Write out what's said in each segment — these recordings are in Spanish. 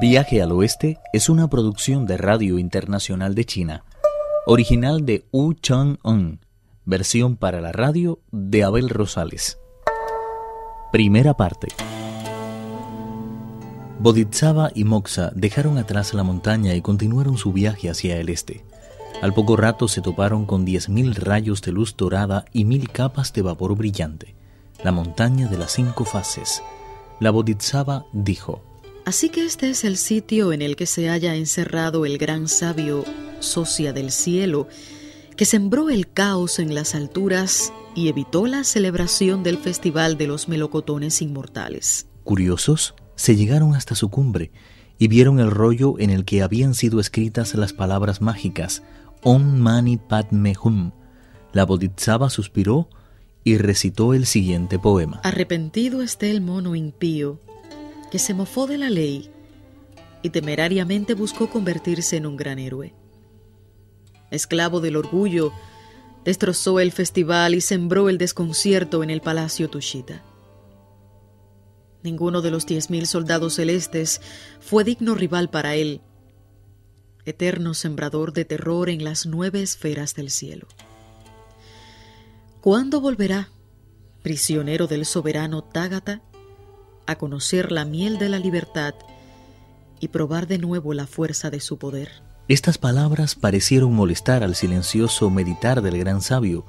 Viaje al Oeste es una producción de Radio Internacional de China, original de Wu Chang-un, versión para la radio de Abel Rosales. Primera parte. Bodhisattva y Moxa dejaron atrás la montaña y continuaron su viaje hacia el este. Al poco rato se toparon con diez mil rayos de luz dorada y mil capas de vapor brillante, la montaña de las cinco fases. La Bodhisattva dijo, Así que este es el sitio en el que se haya encerrado el gran sabio Socia del cielo, que sembró el caos en las alturas y evitó la celebración del Festival de los Melocotones Inmortales. Curiosos, se llegaron hasta su cumbre y vieron el rollo en el que habían sido escritas las palabras mágicas Om Mani Padme Hum. La Bodhisattva suspiró y recitó el siguiente poema. Arrepentido esté el mono impío que se mofó de la ley y temerariamente buscó convertirse en un gran héroe. Esclavo del orgullo, destrozó el festival y sembró el desconcierto en el palacio Tushita. Ninguno de los diez mil soldados celestes fue digno rival para él, eterno sembrador de terror en las nueve esferas del cielo. ¿Cuándo volverá, prisionero del soberano Tágata? A conocer la miel de la libertad y probar de nuevo la fuerza de su poder. Estas palabras parecieron molestar al silencioso meditar del gran sabio,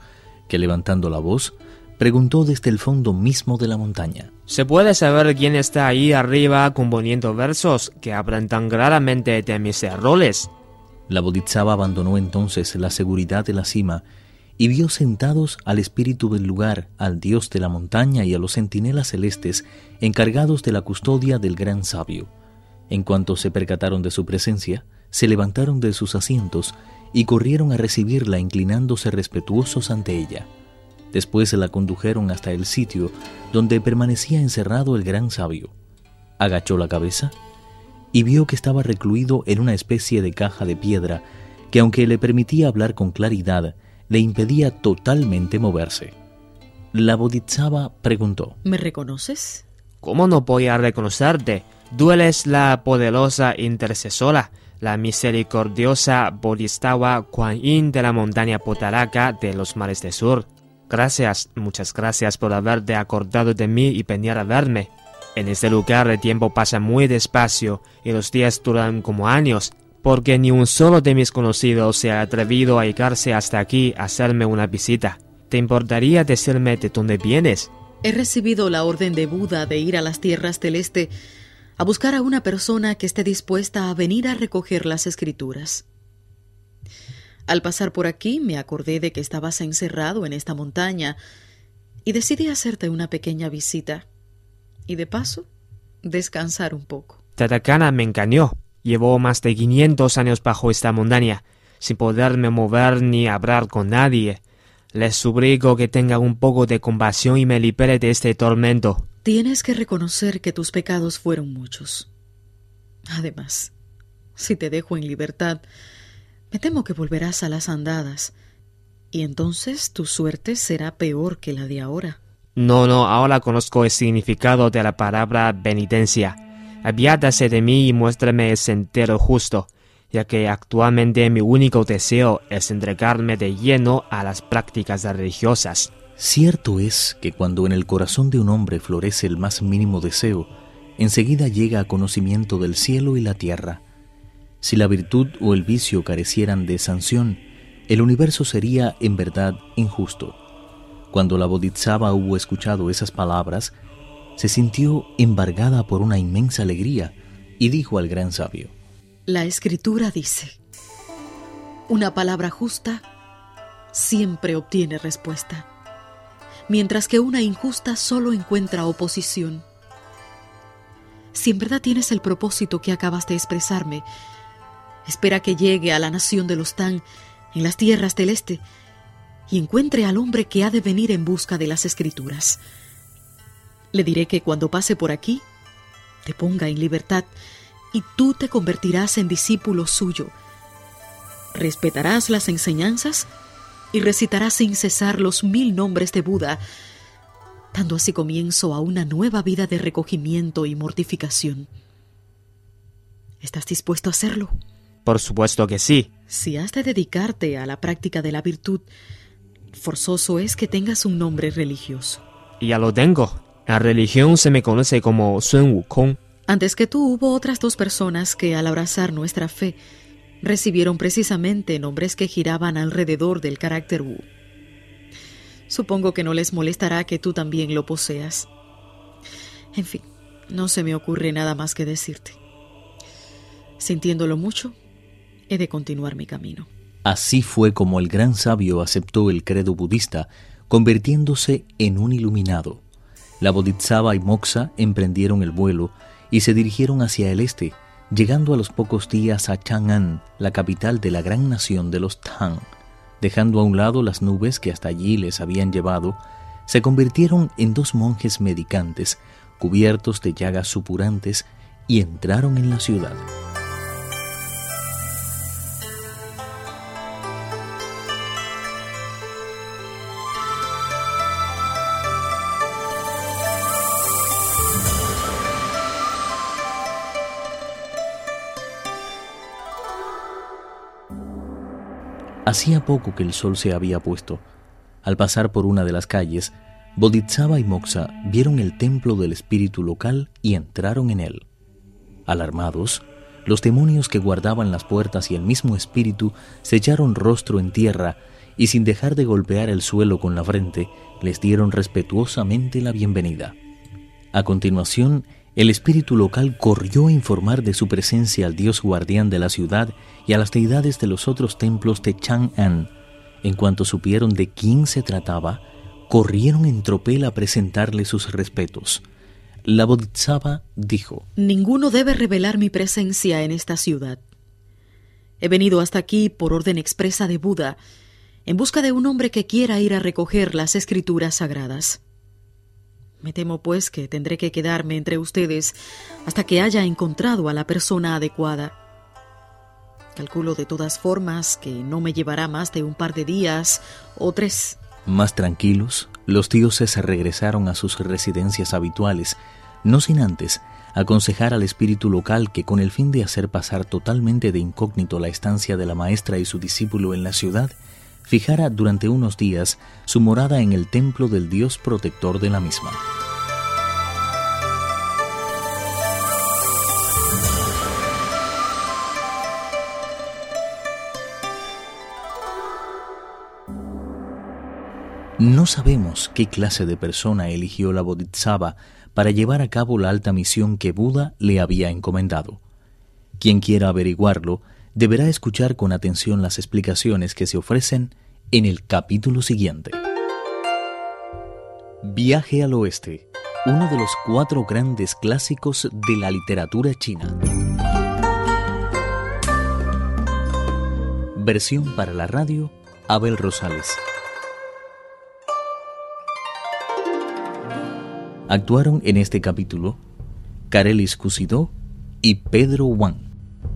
que levantando la voz, preguntó desde el fondo mismo de la montaña. ¿Se puede saber quién está ahí arriba componiendo versos que hablan tan claramente de mis errores? La Bodhisattva abandonó entonces la seguridad de la cima y vio sentados al espíritu del lugar, al dios de la montaña y a los centinelas celestes encargados de la custodia del gran sabio. En cuanto se percataron de su presencia, se levantaron de sus asientos y corrieron a recibirla inclinándose respetuosos ante ella. Después se la condujeron hasta el sitio donde permanecía encerrado el gran sabio. Agachó la cabeza y vio que estaba recluido en una especie de caja de piedra que aunque le permitía hablar con claridad, le impedía totalmente moverse. La Bodhisattva preguntó: ¿Me reconoces? ¿Cómo no voy a reconocerte? Tú eres la poderosa intercesora, la misericordiosa Bodhisattva Kuan Yin de la montaña Potaraka de los mares del sur. Gracias, muchas gracias por haberte acordado de mí y venir a verme. En este lugar el tiempo pasa muy despacio y los días duran como años, porque ni un solo de mis conocidos se ha atrevido a llegarse hasta aquí a hacerme una visita. ¿Te importaría decirme de dónde vienes? He recibido la orden de Buda de ir a las tierras del este a buscar a una persona que esté dispuesta a venir a recoger las escrituras. Al pasar por aquí me acordé de que estabas encerrado en esta montaña y decidí hacerte una pequeña visita y de paso descansar un poco. Tatakana me engañó. Llevo más de 500 años bajo esta montaña, sin poderme mover ni hablar con nadie. Les suplico que tengan un poco de compasión y me libere de este tormento. Tienes que reconocer que tus pecados fueron muchos. Además, si te dejo en libertad, me temo que volverás a las andadas, y entonces tu suerte será peor que la de ahora. No, no, ahora conozco el significado de la palabra penitencia. Apiádase de mí y muéstrame el sendero justo, ya que actualmente mi único deseo es entregarme de lleno a las prácticas religiosas. Cierto es que cuando en el corazón de un hombre florece el más mínimo deseo, enseguida llega a conocimiento del cielo y la tierra. Si la virtud o el vicio carecieran de sanción, el universo sería en verdad injusto. Cuando la Bodhisattva hubo escuchado esas palabras, se sintió embargada por una inmensa alegría y dijo al gran sabio, La escritura dice, una palabra justa siempre obtiene respuesta, mientras que una injusta solo encuentra oposición. Si en verdad tienes el propósito que acabas de expresarme, espera que llegue a la nación de los Tan en las tierras del este y encuentre al hombre que ha de venir en busca de las escrituras. Le diré que cuando pase por aquí, te ponga en libertad y tú te convertirás en discípulo suyo. Respetarás las enseñanzas y recitarás sin cesar los mil nombres de Buda, dando así comienzo a una nueva vida de recogimiento y mortificación. ¿Estás dispuesto a hacerlo? Por supuesto que sí. Si has de dedicarte a la práctica de la virtud, forzoso es que tengas un nombre religioso. Ya lo tengo. La religión se me conoce como Sun Wukong. Antes que tú hubo otras dos personas que al abrazar nuestra fe recibieron precisamente nombres que giraban alrededor del carácter Wu. Supongo que no les molestará que tú también lo poseas. En fin, no se me ocurre nada más que decirte. Sintiéndolo mucho, he de continuar mi camino. Así fue como el gran sabio aceptó el credo budista, convirtiéndose en un iluminado. La Bodhisattva y Moxa emprendieron el vuelo y se dirigieron hacia el este, llegando a los pocos días a Chang'an, la capital de la gran nación de los Tang. Dejando a un lado las nubes que hasta allí les habían llevado, se convirtieron en dos monjes medicantes, cubiertos de llagas supurantes, y entraron en la ciudad. Hacía poco que el sol se había puesto. Al pasar por una de las calles, Bodhisattva y Moxa vieron el templo del espíritu local y entraron en él. Alarmados, los demonios que guardaban las puertas y el mismo espíritu se echaron rostro en tierra y sin dejar de golpear el suelo con la frente, les dieron respetuosamente la bienvenida. A continuación, el espíritu local corrió a informar de su presencia al dios guardián de la ciudad y a las deidades de los otros templos de Chang'an. En cuanto supieron de quién se trataba, corrieron en tropel a presentarle sus respetos. La Bodhisattva dijo: Ninguno debe revelar mi presencia en esta ciudad. He venido hasta aquí por orden expresa de Buda, en busca de un hombre que quiera ir a recoger las escrituras sagradas. Me temo, pues, que tendré que quedarme entre ustedes hasta que haya encontrado a la persona adecuada. Calculo de todas formas que no me llevará más de un par de días o tres. Más tranquilos, los dioses se regresaron a sus residencias habituales, no sin antes aconsejar al espíritu local que con el fin de hacer pasar totalmente de incógnito la estancia de la maestra y su discípulo en la ciudad, fijara durante unos días su morada en el templo del dios protector de la misma. No sabemos qué clase de persona eligió la Bodhisattva para llevar a cabo la alta misión que Buda le había encomendado. Quien quiera averiguarlo deberá escuchar con atención las explicaciones que se ofrecen en el capítulo siguiente. Viaje al Oeste, uno de los cuatro grandes clásicos de la literatura china. Versión para la radio, Abel Rosales. Actuaron en este capítulo Carelis Cusidó y Pedro Wang.